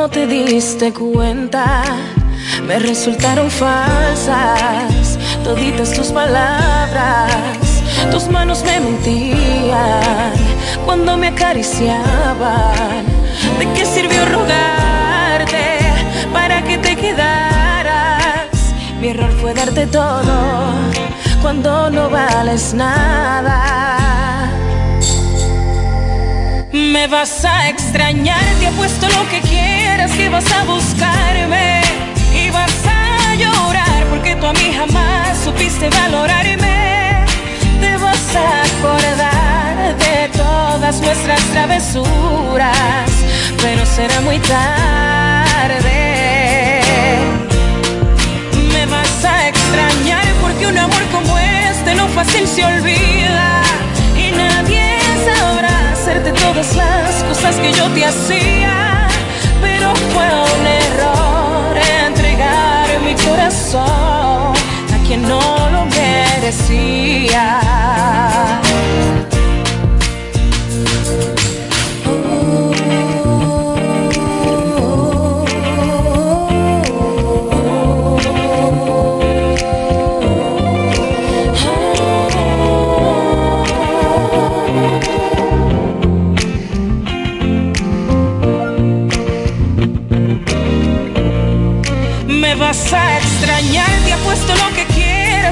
no te diste cuenta, me resultaron falsas toditas tus palabras. Tus manos me mentían cuando me acariciaban. ¿De qué sirvió rogarte para que te quedaras? Mi error fue darte todo cuando no vales nada. Me vas a extrañar, te apuesto lo que quieras que vas a buscarme y vas a llorar porque tú a mí jamás supiste valorarme. Te vas a acordar de todas nuestras travesuras, pero será muy tarde. Me vas a extrañar porque un amor como este no fácil se olvida y nadie sabrá todas las cosas que yo te hacía, pero fue un error entregar mi corazón a quien no lo merecía.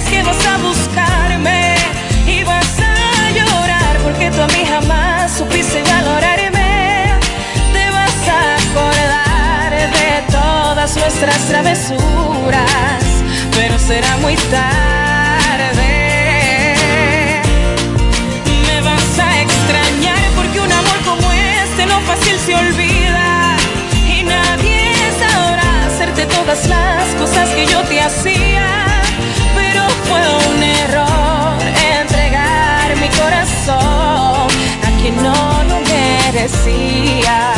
Que vas a buscarme y vas a llorar porque tú a mí jamás supiste valorarme. Te vas a acordar de todas nuestras travesuras, pero será muy tarde. Me vas a extrañar porque un amor como este no fácil se olvida y nadie sabrá hacerte todas las cosas que yo te hacía, a quien no lo merecía.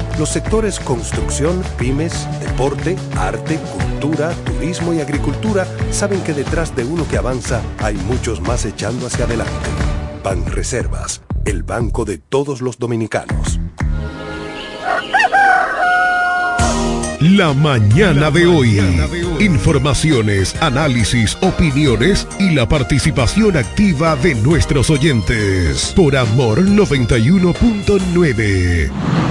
Los sectores construcción, pymes, deporte, arte, cultura, turismo y agricultura saben que detrás de uno que avanza hay muchos más echando hacia adelante. Banreservas, el banco de todos los dominicanos. La mañana de hoy. Informaciones, análisis, opiniones y la participación activa de nuestros oyentes. Por Amor 91.9.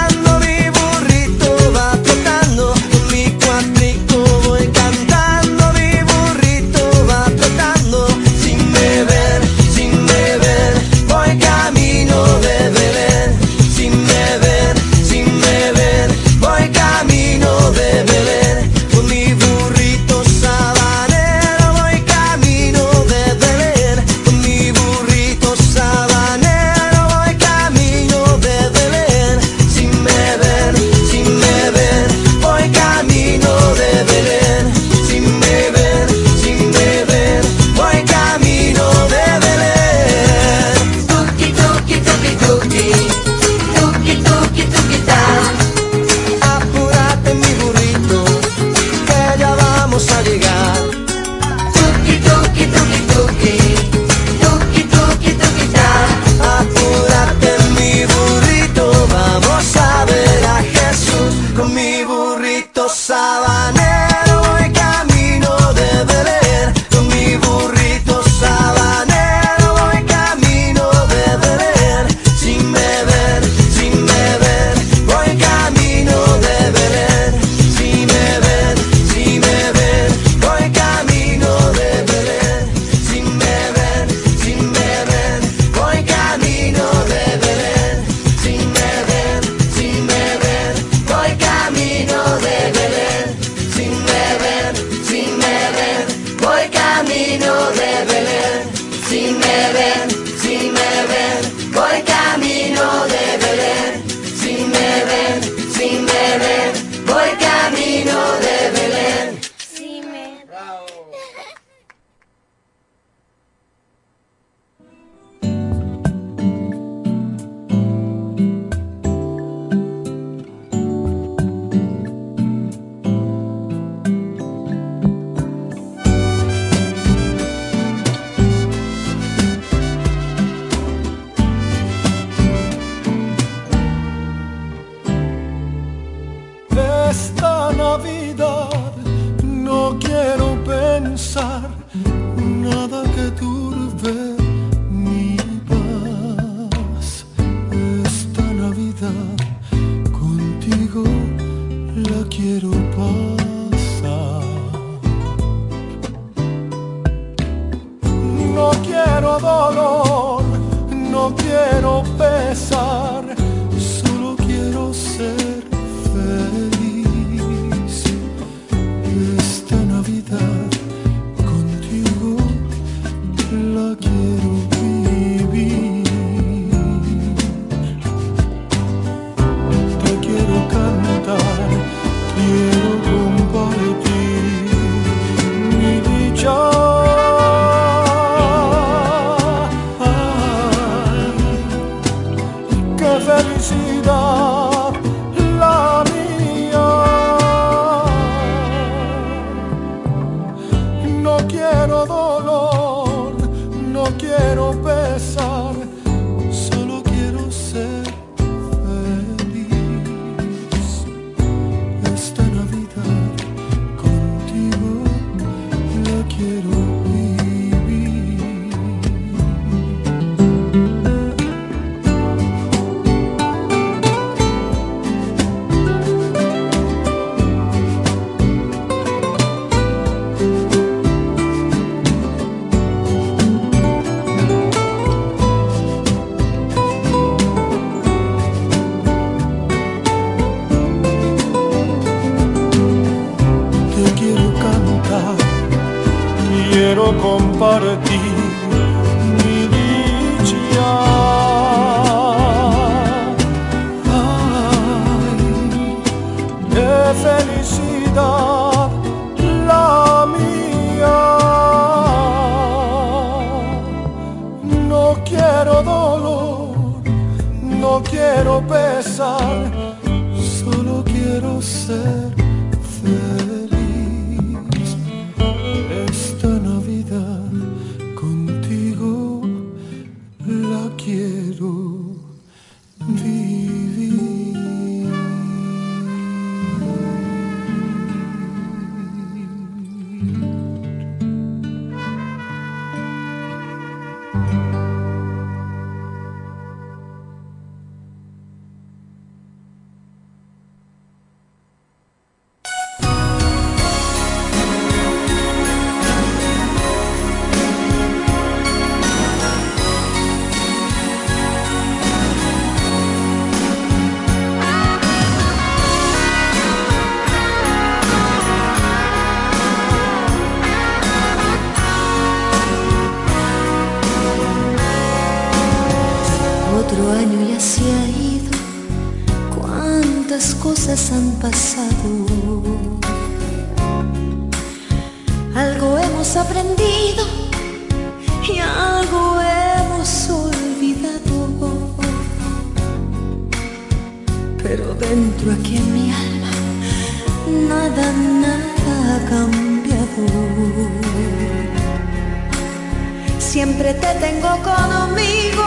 Te tengo conmigo,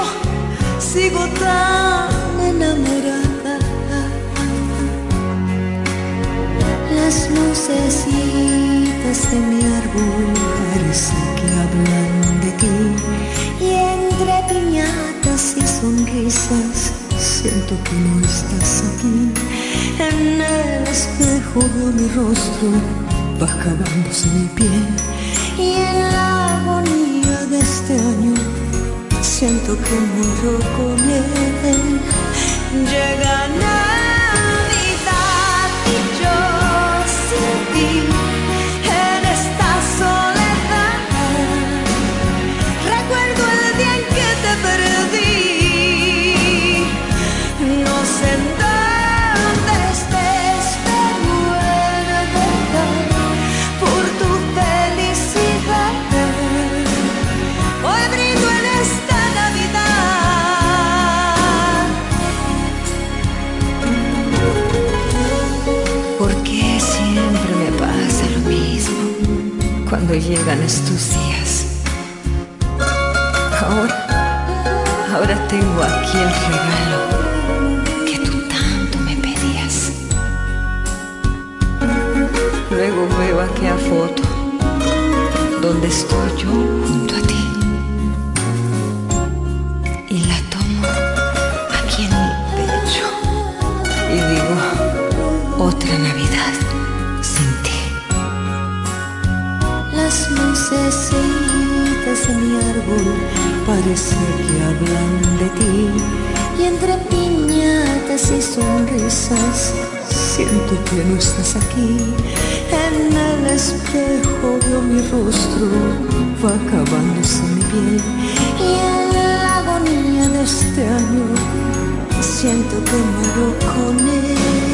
sigo tan enamorada. Las lucecitas de mi árbol parece que hablan de ti. Y entre piñatas y sonrisas siento que no estás aquí. En el espejo veo mi rostro, acabándose mi piel. Y en la siento que muero con él. Llega Navidad y yo sin ti llegan estos días? Ahora, ahora tengo aquí el regalo que tú tanto me pedías. Luego veo aquella foto donde estoy yo parece que hablan de ti. Y entre piñatas y sonrisas siento que no estás aquí. En el espejo veo mi rostro, va acabándose mi piel. Y en la agonía de este año siento que muero con él.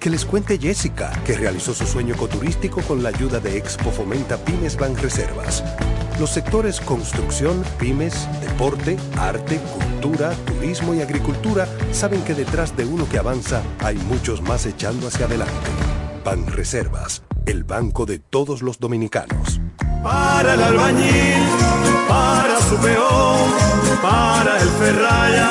Que les cuente Jessica, que realizó su sueño ecoturístico con la ayuda de Expo Fomenta Pymes Banreservas. Los sectores construcción, pymes, deporte, arte, cultura, turismo y agricultura saben que detrás de uno que avanza hay muchos más echando hacia adelante. Banreservas, el banco de todos los dominicanos. Para el albañil, para su peón, para el ferraya,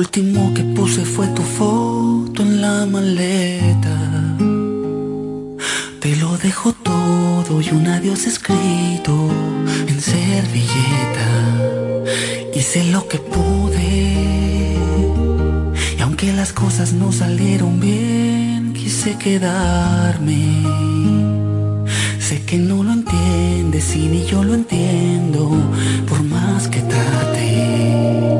último que puse fue tu foto en la maleta. Te lo dejo todo y un adiós escrito en servilleta. Hice lo que pude. Y aunque las cosas no salieron bien, quise quedarme. Sé que no lo entiendes y ni yo lo entiendo, por más que trate.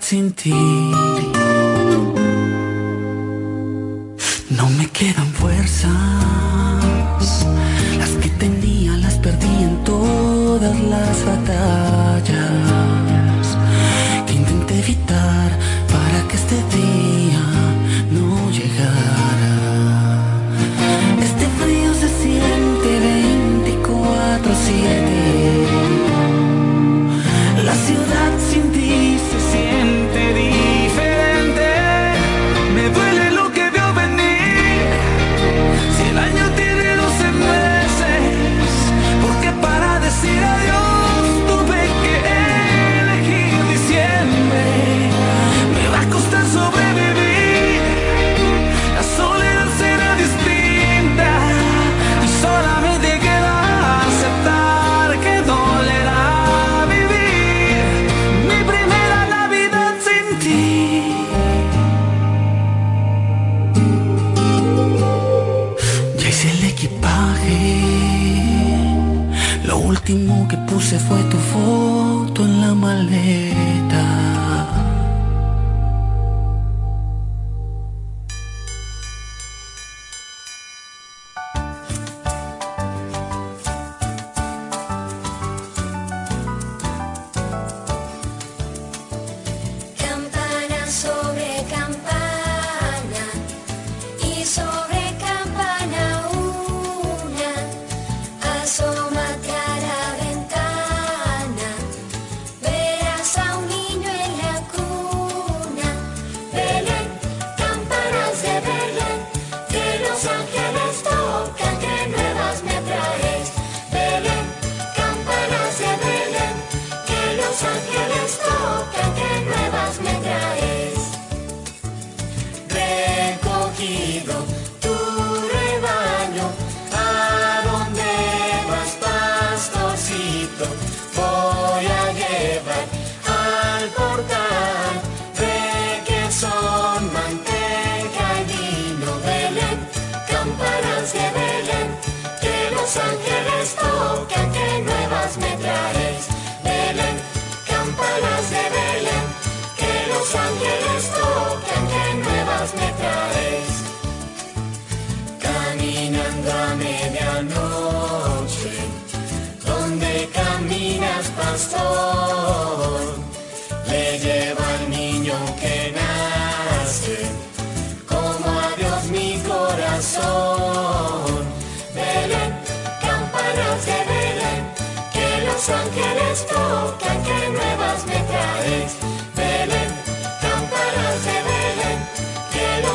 Sin ti. No me quedan fuerzas, las que tenía las perdí en todas las batallas. que puse fue tu foto en la maleta.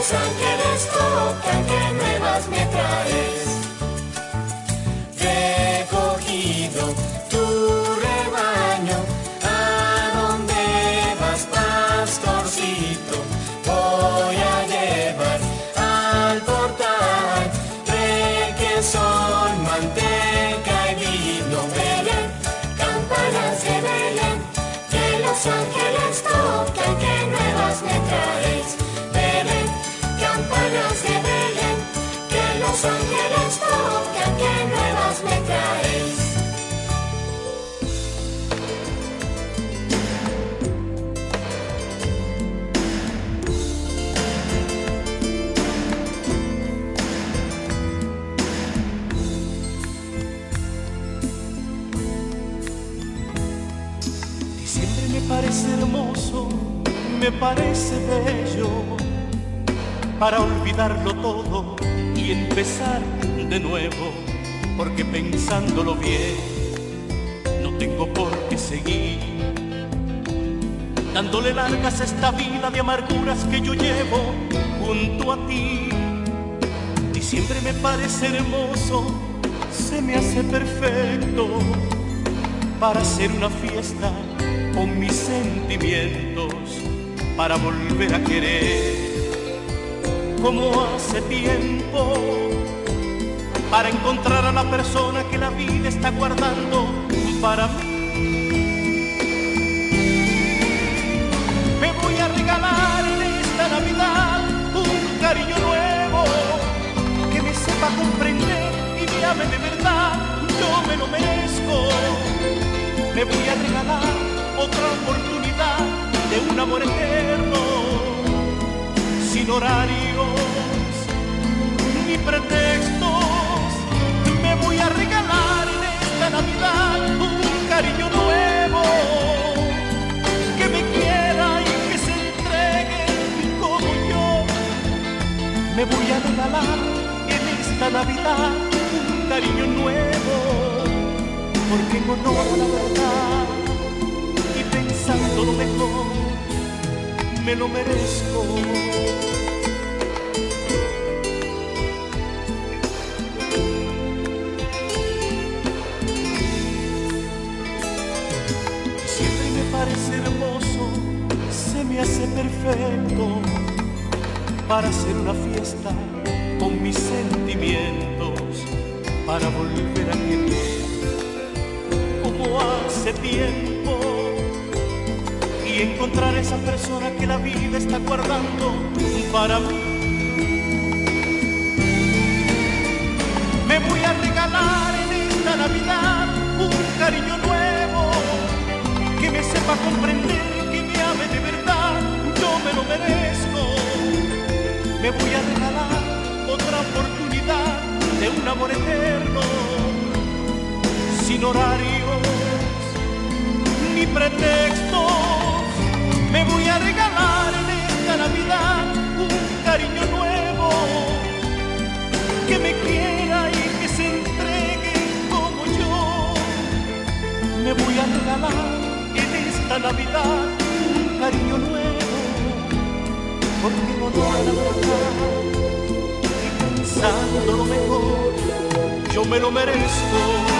sun me parece bello para olvidarlo todo y empezar de nuevo, porque pensándolo bien, no tengo por qué seguir dándole largas esta vida de amarguras que yo llevo junto a ti. Diciembre me parece hermoso, se me hace perfecto para hacer una fiesta con mis sentimientos para volver a querer como hace tiempo para encontrar a la persona que la vida está guardando para mí. Me voy a regalar en esta Navidad un cariño nuevo que me sepa comprender y me ame de verdad. Yo me lo merezco. Me voy a regalar otra oportunidad un amor eterno, sin horarios ni pretextos. Me voy a regalar en esta Navidad un cariño nuevo, que me quiera y que se entregue como yo. Me voy a regalar en esta Navidad un cariño nuevo, porque en honor la verdad me lo merezco. Siempre me parece hermoso, se me hace perfecto para hacer una fiesta con mis sentimientos, para volver a querer como hace tiempo y encontrar esa persona que la vida está guardando para mí. Me voy a regalar en esta Navidad un cariño nuevo que me sepa comprender, que me ame de verdad, yo me lo merezco. Me voy a regalar otra oportunidad de un amor eterno, sin horarios ni pretextos. Me voy a regalar en esta Navidad un cariño nuevo que me quiera y que se entregue como yo. Me voy a regalar en esta Navidad un cariño nuevo porque no honor a verdad y pensando lo mejor yo me lo merezco.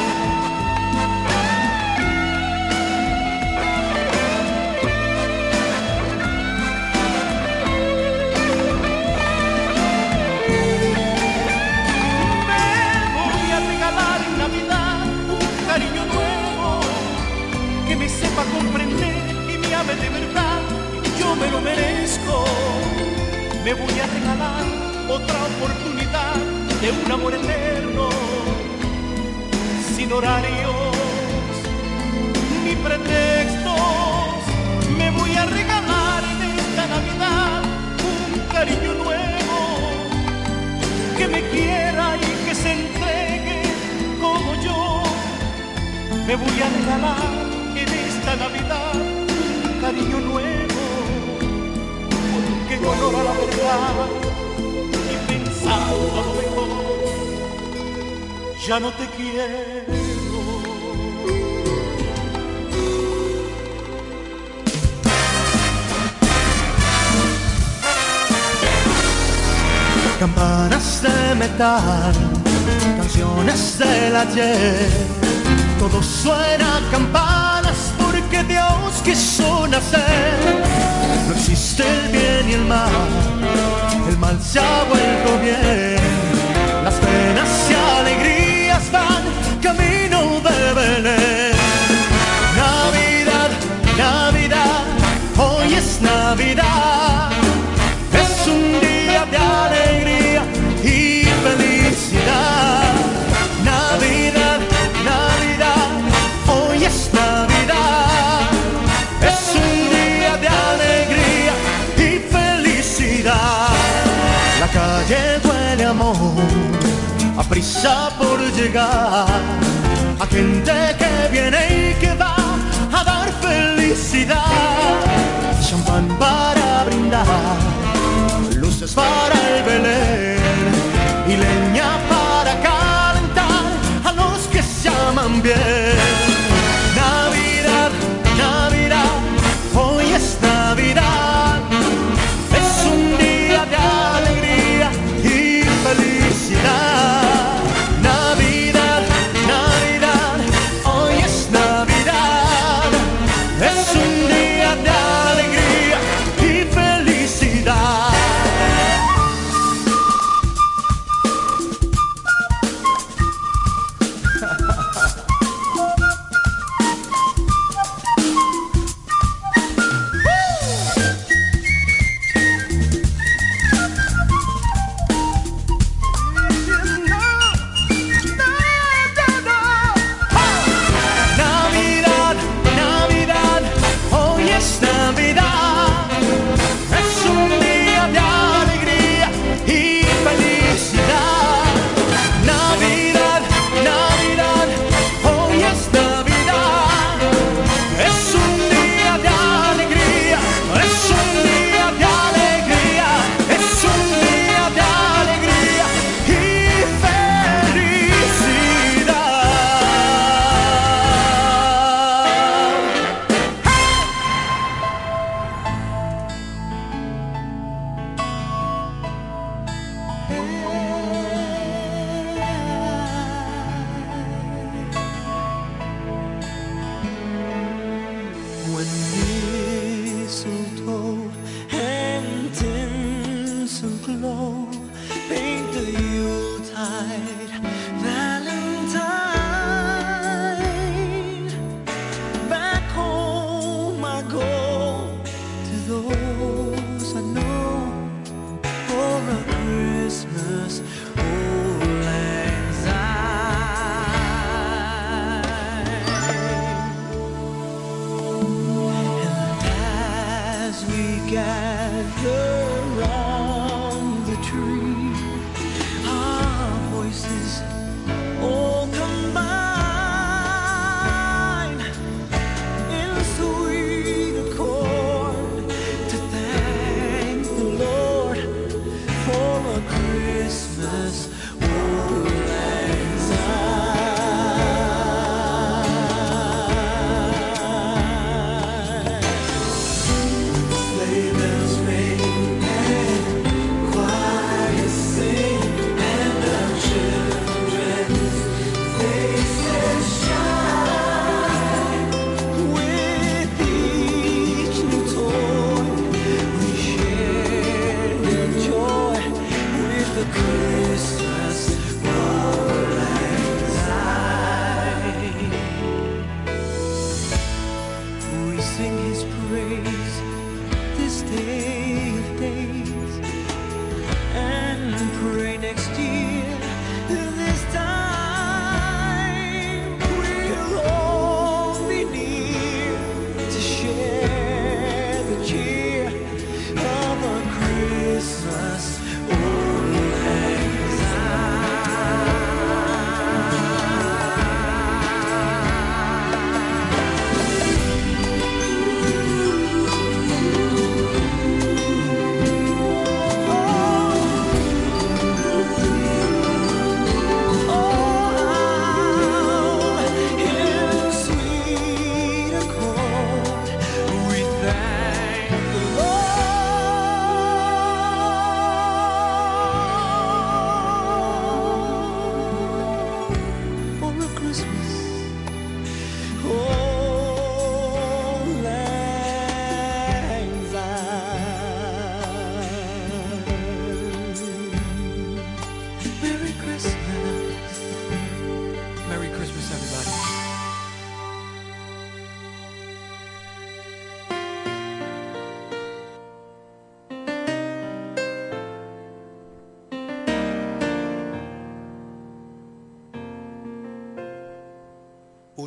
Me voy a regalar otra oportunidad de un amor eterno, sin horarios ni pretextos. Me voy a regalar en esta Navidad un cariño nuevo que me quiera y que se entregue como yo. Me voy a regalar en esta Navidad un cariño nuevo, la verdad y pensando a lo mejor, ya no te quiero. Campanas de metal, canciones del ayer, todo suena a campanas porque Dios quiso nacer. Existe el bien y el mal, el mal se ha vuelto bien. Las penas y alegrías van camino de Belén. Amor, a prisa por llegar. A gente que viene y que va a dar felicidad. Champán para brindar luces para el Belén y leña para calentar a los que se aman bien.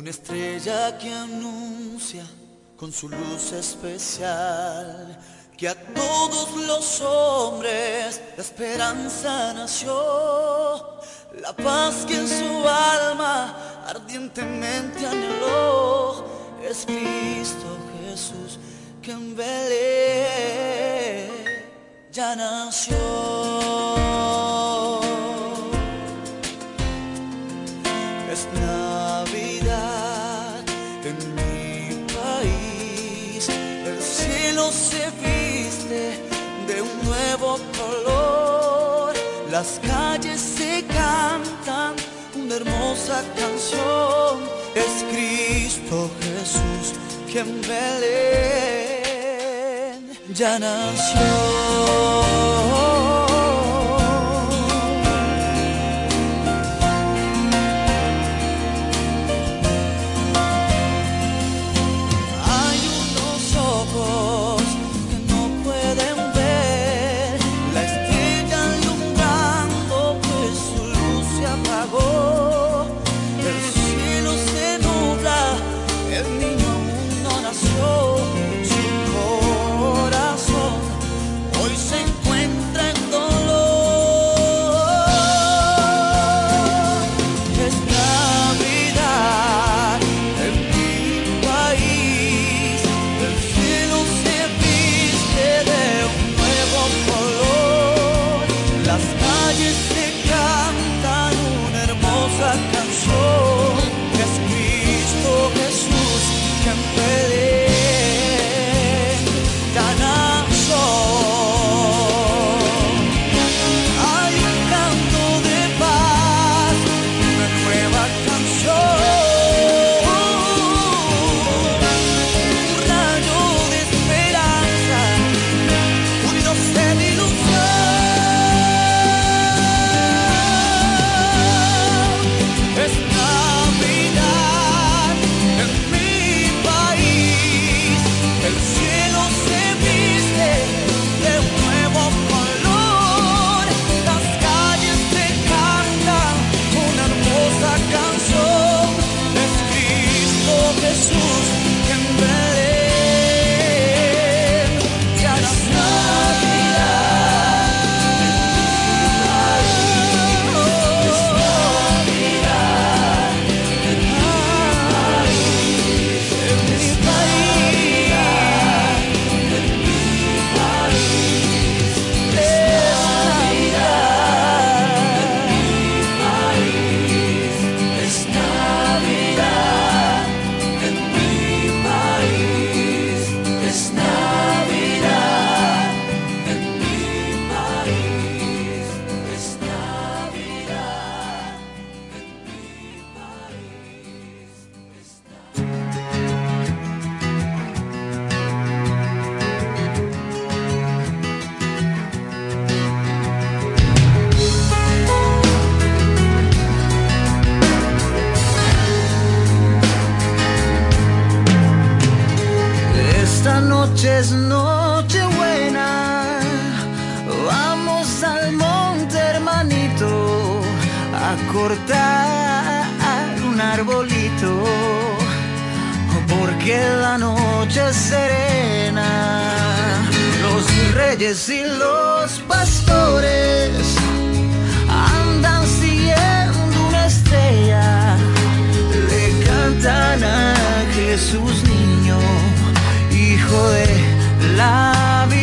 una estrella que anuncia con su luz especial que a todos los hombres la esperanza nació, la paz que en su alma ardientemente anheló, es Cristo Jesús que en Belén ya nació. las calles se cantan una hermosa canción. Es Cristo Jesús quien en Belén ya nació. cortar un arbolito, porque la noche es serena. Los reyes y los pastores andan siguiendo una estrella, le cantan a Jesús niño, hijo de la vida.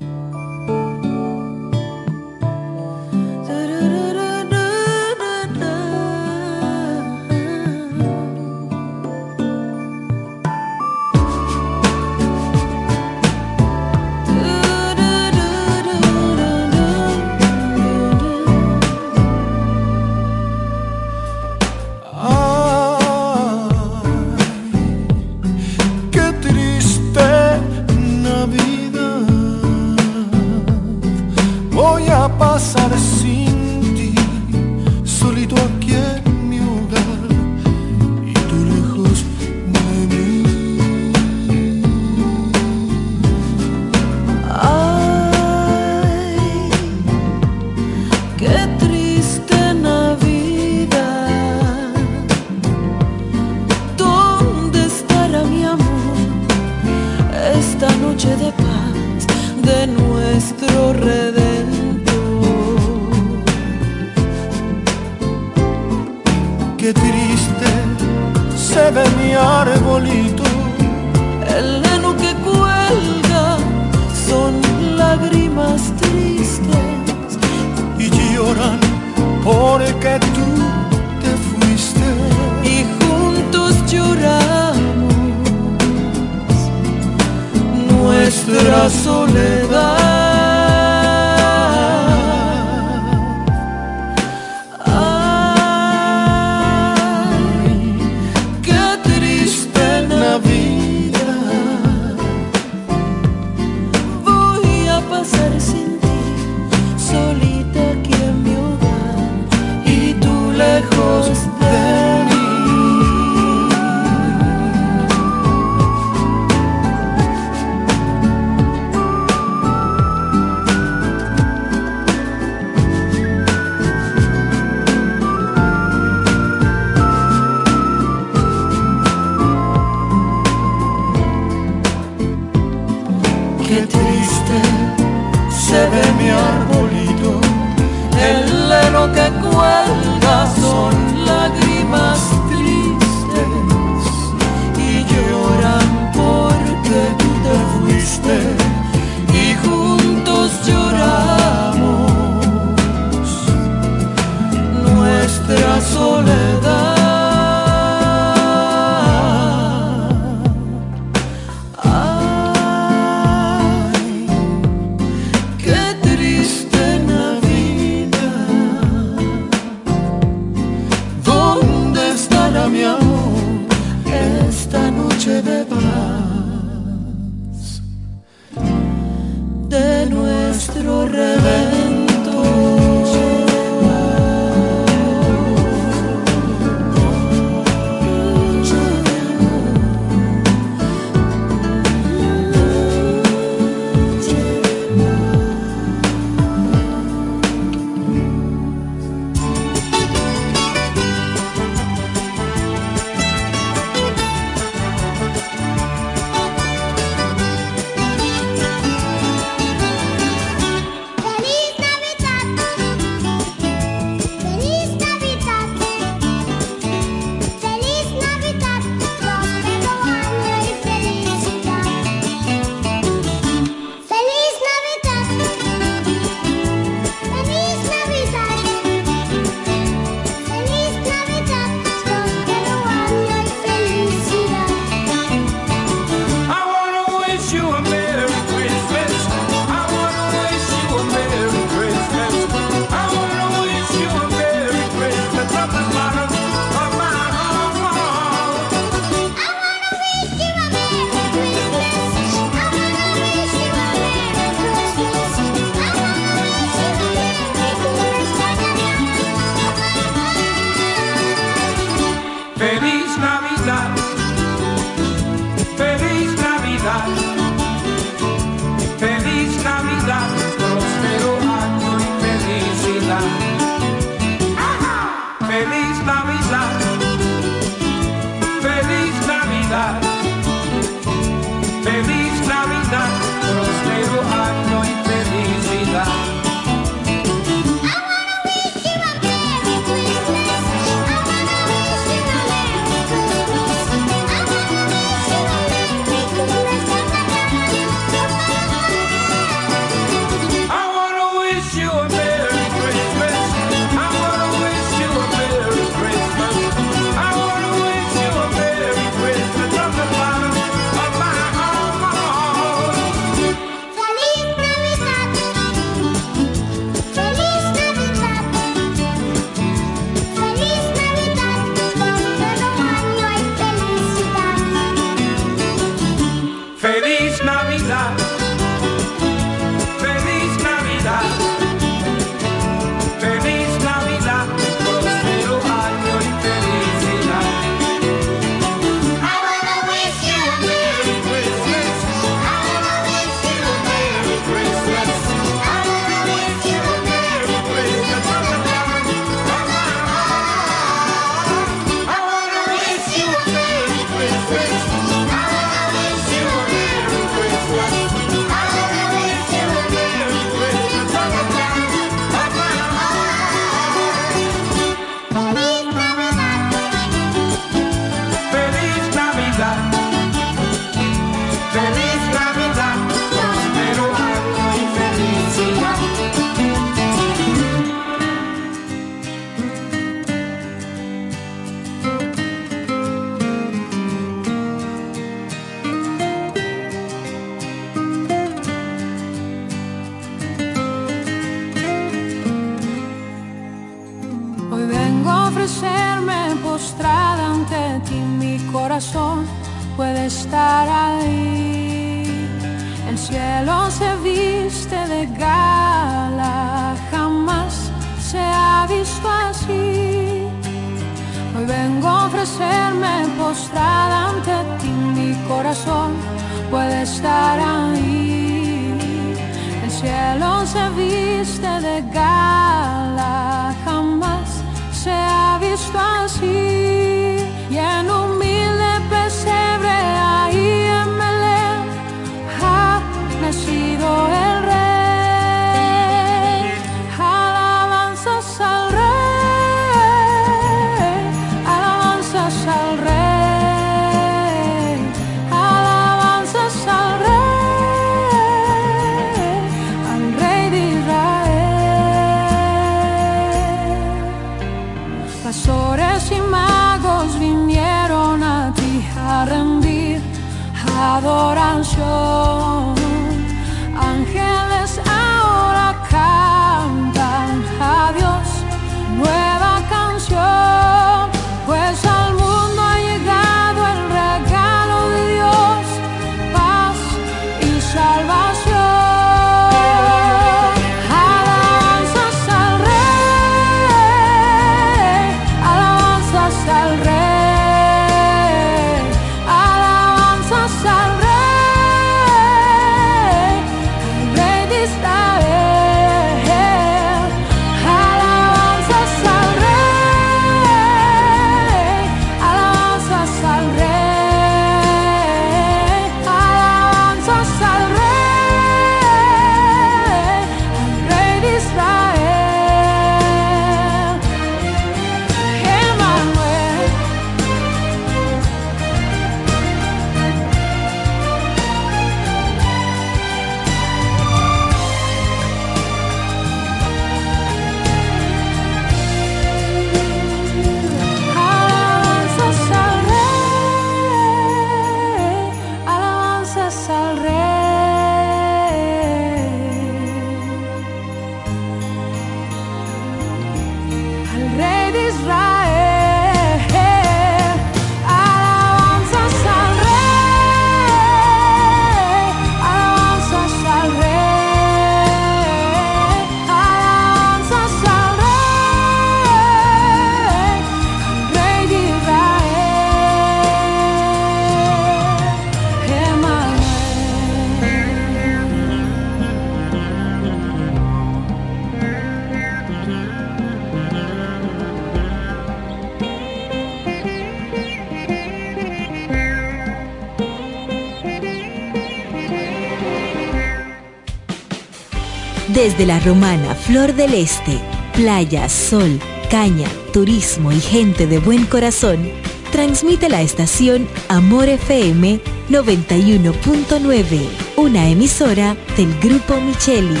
Desde la romana Flor del Este, playa, sol, caña, turismo y gente de buen corazón, transmite la estación Amor FM 91.9, una emisora del Grupo Micheli.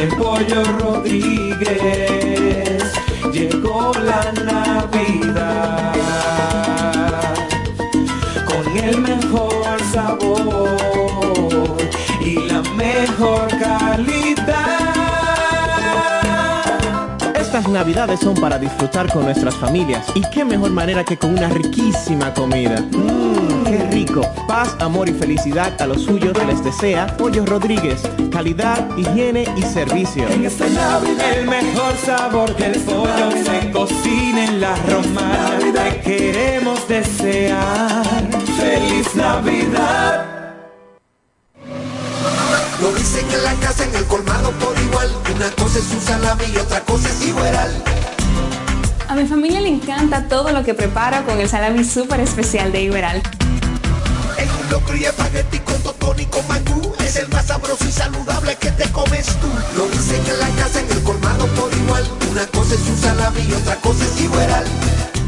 El pollo Rodríguez llegó la Navidad Estas navidades son para disfrutar con nuestras familias y qué mejor manera que con una riquísima comida. Mmm, qué rico. Paz, amor y felicidad a los suyos les desea Pollo Rodríguez. Calidad, higiene y servicio. En esta Navidad el mejor sabor del pollo se cocina en la romana. Te queremos desear feliz Navidad. Lo dicen en la casa, en el colmado por igual. Una cosa es su salami y otra cosa es encanta todo lo que preparo con el salami súper especial de Iberal. En un locro y espagueti con totón y con mangú. Es el más sabroso y saludable que te comes tú. Lo dicen en la casa, en el colmado por igual. Una cosa es su salami y otra cosa es igual.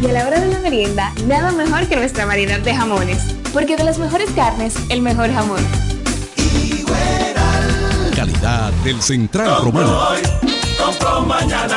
Y a la hora de la merienda, nada mejor que nuestra variedad de jamones. Porque de las mejores carnes, el mejor jamón. Calidad del Central Romano. compro mañana,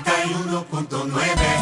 91.9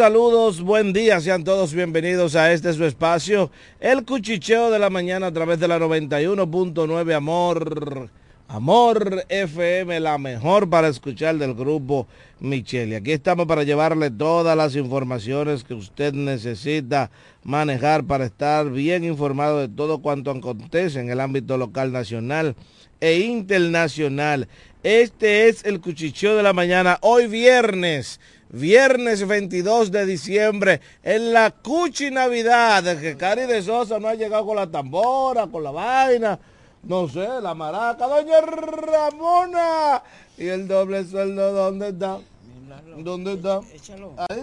Saludos, buen día, sean todos bienvenidos a este su espacio, el cuchicheo de la mañana a través de la 91.9 Amor, Amor FM, la mejor para escuchar del grupo Micheli. Aquí estamos para llevarle todas las informaciones que usted necesita manejar para estar bien informado de todo cuanto acontece en el ámbito local, nacional e internacional. Este es el cuchicheo de la mañana, hoy viernes. Viernes 22 de diciembre en la Cuchi Navidad, que Cari de Sosa no ha llegado con la tambora, con la vaina, no sé, la maraca, doña Ramona. Y el doble sueldo, ¿dónde está? ¿Dónde está? Ahí.